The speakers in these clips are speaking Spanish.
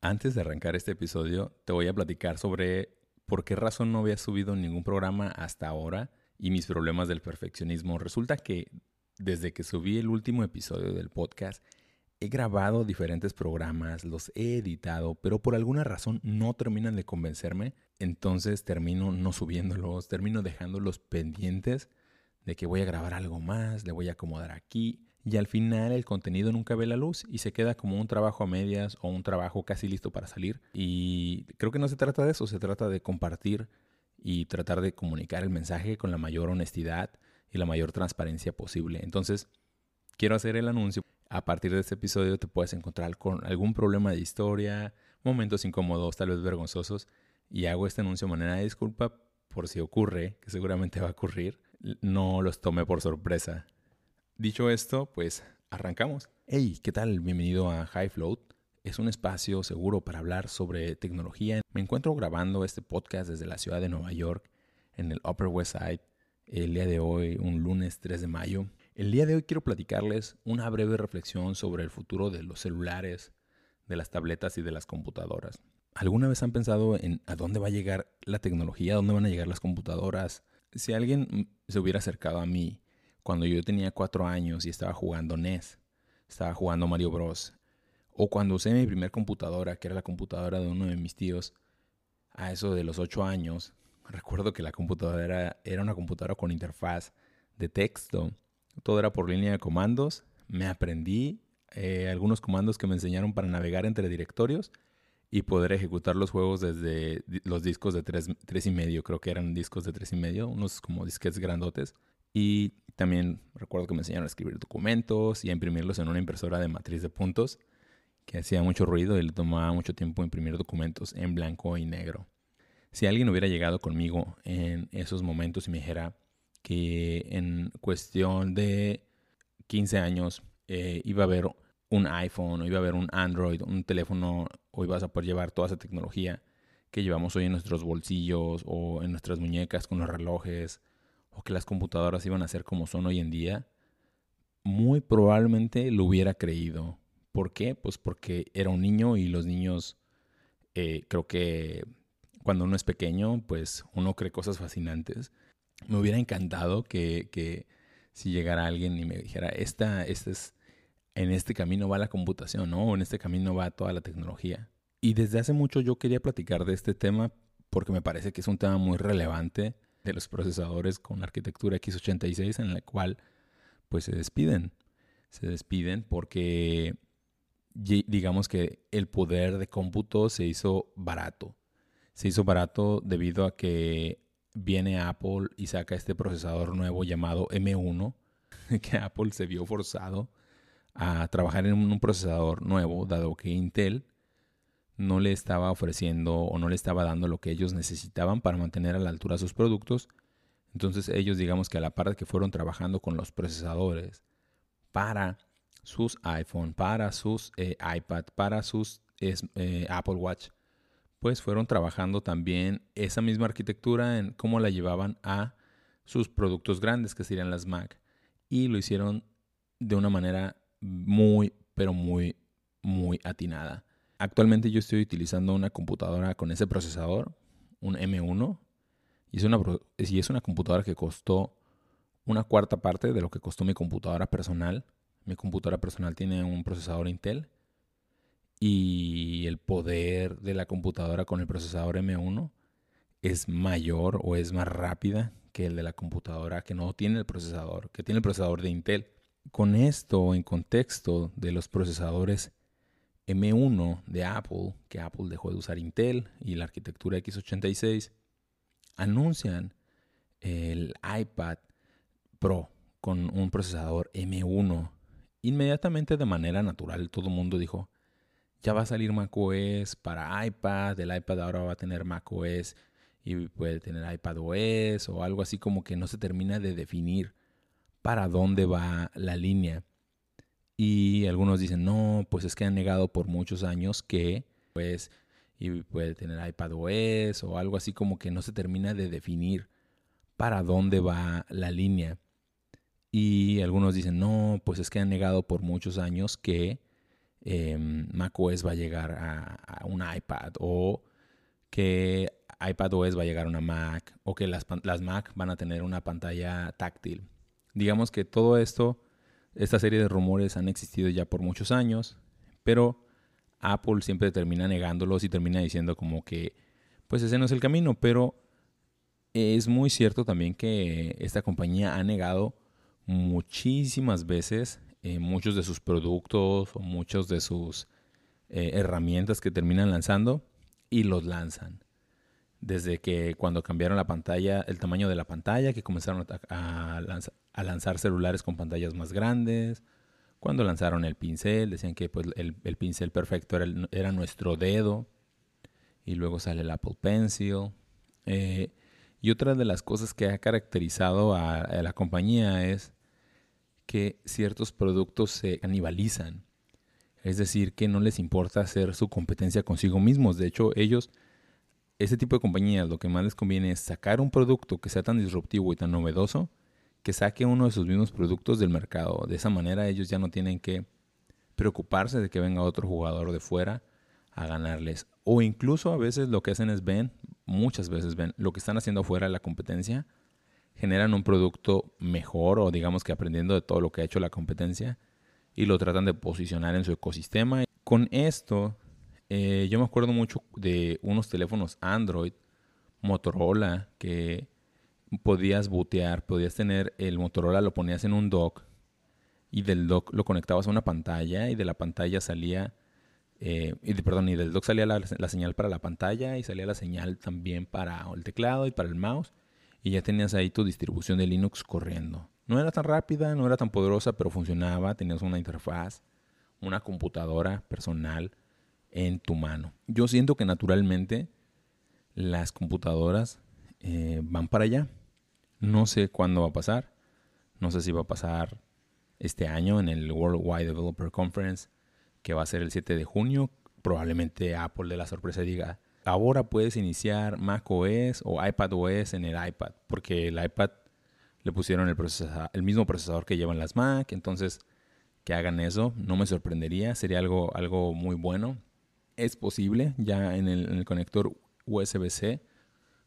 Antes de arrancar este episodio, te voy a platicar sobre por qué razón no había subido ningún programa hasta ahora y mis problemas del perfeccionismo. Resulta que desde que subí el último episodio del podcast, he grabado diferentes programas, los he editado, pero por alguna razón no terminan de convencerme. Entonces termino no subiéndolos, termino dejándolos pendientes de que voy a grabar algo más, le voy a acomodar aquí. Y al final el contenido nunca ve la luz y se queda como un trabajo a medias o un trabajo casi listo para salir. Y creo que no se trata de eso, se trata de compartir y tratar de comunicar el mensaje con la mayor honestidad y la mayor transparencia posible. Entonces, quiero hacer el anuncio. A partir de este episodio te puedes encontrar con algún problema de historia, momentos incómodos, tal vez vergonzosos, y hago este anuncio de manera de disculpa por si ocurre, que seguramente va a ocurrir, no los tome por sorpresa. Dicho esto, pues arrancamos. Hey, ¿qué tal? Bienvenido a High Float. Es un espacio seguro para hablar sobre tecnología. Me encuentro grabando este podcast desde la ciudad de Nueva York, en el Upper West Side, el día de hoy, un lunes 3 de mayo. El día de hoy quiero platicarles una breve reflexión sobre el futuro de los celulares, de las tabletas y de las computadoras. ¿Alguna vez han pensado en a dónde va a llegar la tecnología, a dónde van a llegar las computadoras? Si alguien se hubiera acercado a mí cuando yo tenía cuatro años y estaba jugando NES, estaba jugando Mario Bros. O cuando usé mi primer computadora, que era la computadora de uno de mis tíos, a eso de los ocho años, recuerdo que la computadora era, una computadora con interfaz de texto. Todo era por línea de comandos. Me aprendí eh, algunos comandos que me enseñaron para navegar entre directorios y poder ejecutar los juegos desde los discos de tres, tres y medio, creo que eran discos de tres y medio, unos como disquetes grandotes. Y también recuerdo que me enseñaron a escribir documentos y a imprimirlos en una impresora de matriz de puntos que hacía mucho ruido y le tomaba mucho tiempo imprimir documentos en blanco y negro. Si alguien hubiera llegado conmigo en esos momentos y me dijera que en cuestión de 15 años eh, iba a haber un iPhone o iba a haber un Android, un teléfono o ibas a poder llevar toda esa tecnología que llevamos hoy en nuestros bolsillos o en nuestras muñecas con los relojes o que las computadoras iban a ser como son hoy en día, muy probablemente lo hubiera creído. ¿Por qué? Pues porque era un niño y los niños eh, creo que cuando uno es pequeño, pues uno cree cosas fascinantes. Me hubiera encantado que, que si llegara alguien y me dijera, esta, esta es en este camino va la computación, ¿no? En este camino va toda la tecnología. Y desde hace mucho yo quería platicar de este tema porque me parece que es un tema muy relevante de los procesadores con arquitectura x86 en la cual pues se despiden. Se despiden porque digamos que el poder de cómputo se hizo barato. Se hizo barato debido a que viene Apple y saca este procesador nuevo llamado M1 que Apple se vio forzado a trabajar en un procesador nuevo, dado que Intel no le estaba ofreciendo o no le estaba dando lo que ellos necesitaban para mantener a la altura sus productos. Entonces ellos digamos que a la par de que fueron trabajando con los procesadores para sus iPhone, para sus eh, iPad, para sus eh, Apple Watch, pues fueron trabajando también esa misma arquitectura en cómo la llevaban a sus productos grandes, que serían las Mac. Y lo hicieron de una manera muy, pero muy, muy atinada. Actualmente yo estoy utilizando una computadora con ese procesador, un M1, y es una, y es una computadora que costó una cuarta parte de lo que costó mi computadora personal. Mi computadora personal tiene un procesador Intel y el poder de la computadora con el procesador M1 es mayor o es más rápida que el de la computadora que no tiene el procesador, que tiene el procesador de Intel con esto en contexto de los procesadores M1 de Apple, que Apple dejó de usar Intel y la arquitectura x86, anuncian el iPad Pro con un procesador M1. Inmediatamente de manera natural todo el mundo dijo, ya va a salir macOS para iPad, el iPad ahora va a tener macOS y puede tener iPadOS o algo así como que no se termina de definir para dónde va la línea. Y algunos dicen, no, pues es que han negado por muchos años que, pues, y puede tener iPadOS o algo así como que no se termina de definir para dónde va la línea. Y algunos dicen, no, pues es que han negado por muchos años que em, macOS va a llegar a, un iPad o que iPadOS va a llegar a una Mac o que las, las Mac van a tener una pantalla táctil. Digamos que todo esto, esta serie de rumores han existido ya por muchos años, pero Apple siempre termina negándolos y termina diciendo como que pues ese no es el camino, pero es muy cierto también que esta compañía ha negado muchísimas veces eh, muchos de sus productos o muchos de sus eh, herramientas que terminan lanzando y los lanzan. Desde que cuando cambiaron la pantalla, el tamaño de la pantalla, que comenzaron a, lanzar, celulares con pantallas más grandes, cuando lanzaron el pincel, decían que pues, el, pincel perfecto era, era, nuestro dedo, y luego sale el Apple Pencil. Eh, y otra de las cosas que ha caracterizado a, la compañía es que ciertos productos se canibalizan. Es decir, que no les importa hacer su competencia consigo mismos. De hecho, ellos, ese tipo de compañías, lo que más les conviene es sacar un producto que sea tan disruptivo y tan novedoso que saque uno de sus mismos productos del mercado. De esa manera ellos ya no tienen que preocuparse de que venga otro jugador de fuera a ganarles. O incluso a veces lo que hacen es ven, muchas veces ven lo que están haciendo fuera de la competencia, generan un producto mejor o digamos que aprendiendo de todo lo que ha hecho la competencia y lo tratan de posicionar en su ecosistema. Con esto, eh, yo me acuerdo mucho de unos teléfonos Android, Motorola, que podías bootear, podías tener el Motorola, lo ponías en un dock y del dock lo conectabas a una pantalla y de la pantalla salía eh, perdón, y del dock salía la, señal para la pantalla y salía la señal también para el teclado y para el mouse. Y ya tenías ahí tu distribución de Linux corriendo. No era tan rápida, no era tan poderosa, pero funcionaba. Tenías una interfaz, una computadora personal en tu mano. Yo siento que naturalmente las computadoras eh, van para allá. No sé cuándo va a pasar. No sé si va a pasar este año en el Worldwide Developer Conference que va a ser el 7 de junio. Probablemente Apple de la sorpresa diga, ahora puedes iniciar macOS o iPadOS en el iPad, porque el iPad le pusieron el, el mismo procesador que llevan las Mac, entonces que hagan eso no me sorprendería, sería algo, algo muy bueno. Es posible, ya en el, conector USB-C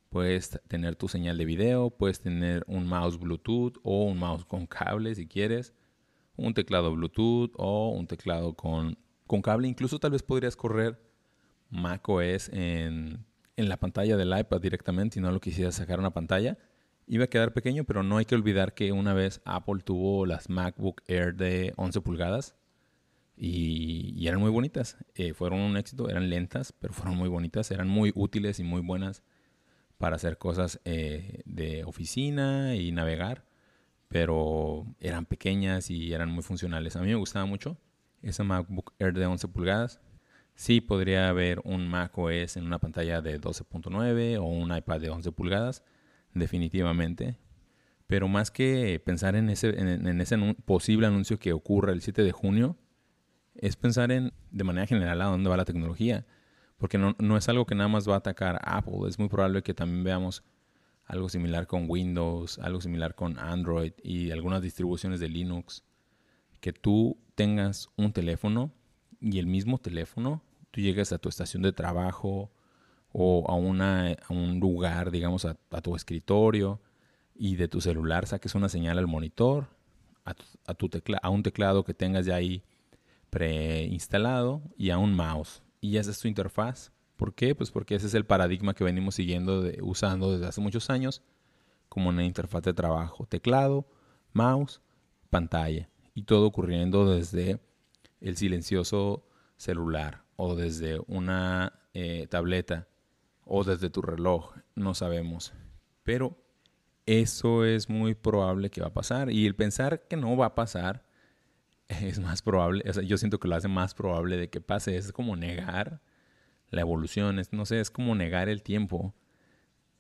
puedes tener tu señal de video, puedes tener un mouse Bluetooth o un mouse con cable si quieres un teclado Bluetooth o un teclado con, con cable. Incluso tal vez podrías correr macOS en, en la pantalla del iPad directamente si no lo quisieras sacar una pantalla. Iba a quedar pequeño, pero no hay que olvidar que una vez Apple tuvo las MacBook Air de 11 pulgadas y, eran muy bonitas. Eh, fueron un éxito, eran lentas, pero fueron muy bonitas, eran muy útiles y muy buenas para hacer cosas eh, de oficina y navegar pero eran pequeñas y eran muy funcionales. A mí me gustaba mucho esa MacBook Air de 11 pulgadas. Sí podría haber un Mac OS en una pantalla de 12.9 o un iPad de 11 pulgadas, definitivamente. Pero más que pensar en ese, en, ese posible anuncio que ocurra el 7 de junio, es pensar en, de manera general, a dónde va la tecnología. Porque no, es algo que nada más va a atacar Apple. Es muy probable que también veamos algo similar con Windows, algo similar con Android y algunas distribuciones de Linux, que tú tengas un teléfono y el mismo teléfono, tú llegues a tu estación de trabajo o a un lugar, digamos, a, tu escritorio y de tu celular saques una señal al monitor, a, a, tu tecla, a un teclado que tengas ya ahí preinstalado y a un mouse. Y esa es tu interfaz ¿Por qué? Pues porque ese es el paradigma que venimos siguiendo, usando desde hace muchos años como una interfaz de trabajo. Teclado, mouse, pantalla. Y todo ocurriendo desde el silencioso celular o desde una eh, tableta o desde tu reloj. No sabemos. Pero eso es muy probable que va a pasar. Y el pensar que no va a pasar es más probable. yo siento que lo hace más probable de que pase. Es como negar la evolución, es, no sé, es como negar el tiempo.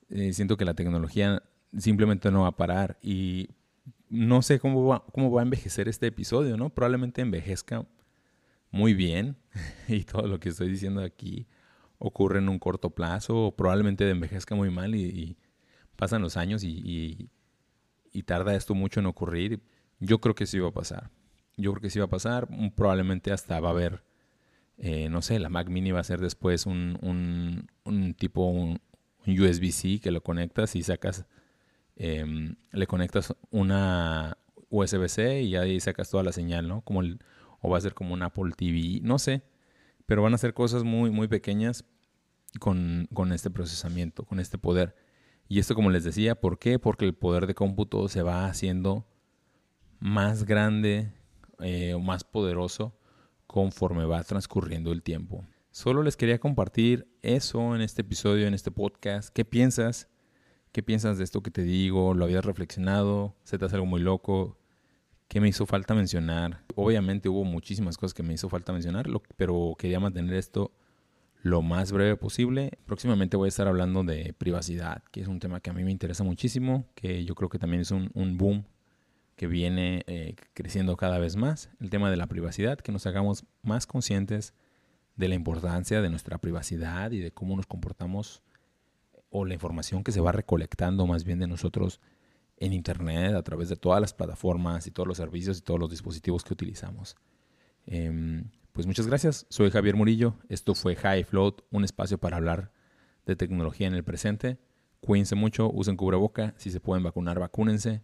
Eh, siento que la tecnología simplemente no va a parar y no sé cómo va, cómo va a envejecer este episodio, ¿no? Probablemente envejezca muy bien y todo lo que estoy diciendo aquí ocurre en un corto plazo o probablemente envejezca muy mal y, pasan los años y, tarda esto mucho en ocurrir. Yo creo que sí va a pasar. Yo creo que sí va a pasar. Probablemente hasta va a haber eh, no sé, la Mac Mini va a ser después un, un, tipo, un, USB-C que lo conectas y sacas, em, le conectas una USB-C y ahí sacas toda la señal, ¿no? Como el, o va a ser como un Apple TV, no sé, pero van a ser cosas muy, muy pequeñas con, con este procesamiento, con este poder. Y esto, como les decía, ¿por qué? Porque el poder de cómputo se va haciendo más grande eh, más poderoso conforme va transcurriendo el tiempo. Solo les quería compartir eso en este episodio, en este podcast. ¿Qué piensas? ¿Qué piensas de esto que te digo? ¿Lo habías reflexionado? ¿Se te hace algo muy loco? ¿Qué me hizo falta mencionar? Obviamente hubo muchísimas cosas que me hizo falta mencionar, pero quería mantener esto lo más breve posible. Próximamente voy a estar hablando de privacidad, que es un tema que a mí me interesa muchísimo, que yo creo que también es un, boom que viene eh, creciendo cada vez más. El tema de la privacidad, que nos hagamos más conscientes de la importancia de nuestra privacidad y de cómo nos comportamos o la información que se va recolectando más bien de nosotros en Internet a través de todas las plataformas y todos los servicios y todos los dispositivos que utilizamos. Em, pues muchas gracias, soy Javier Murillo, esto fue High Float, un espacio para hablar de tecnología en el presente. Cuídense mucho, usen cubreboca, si se pueden vacunar, vacúnense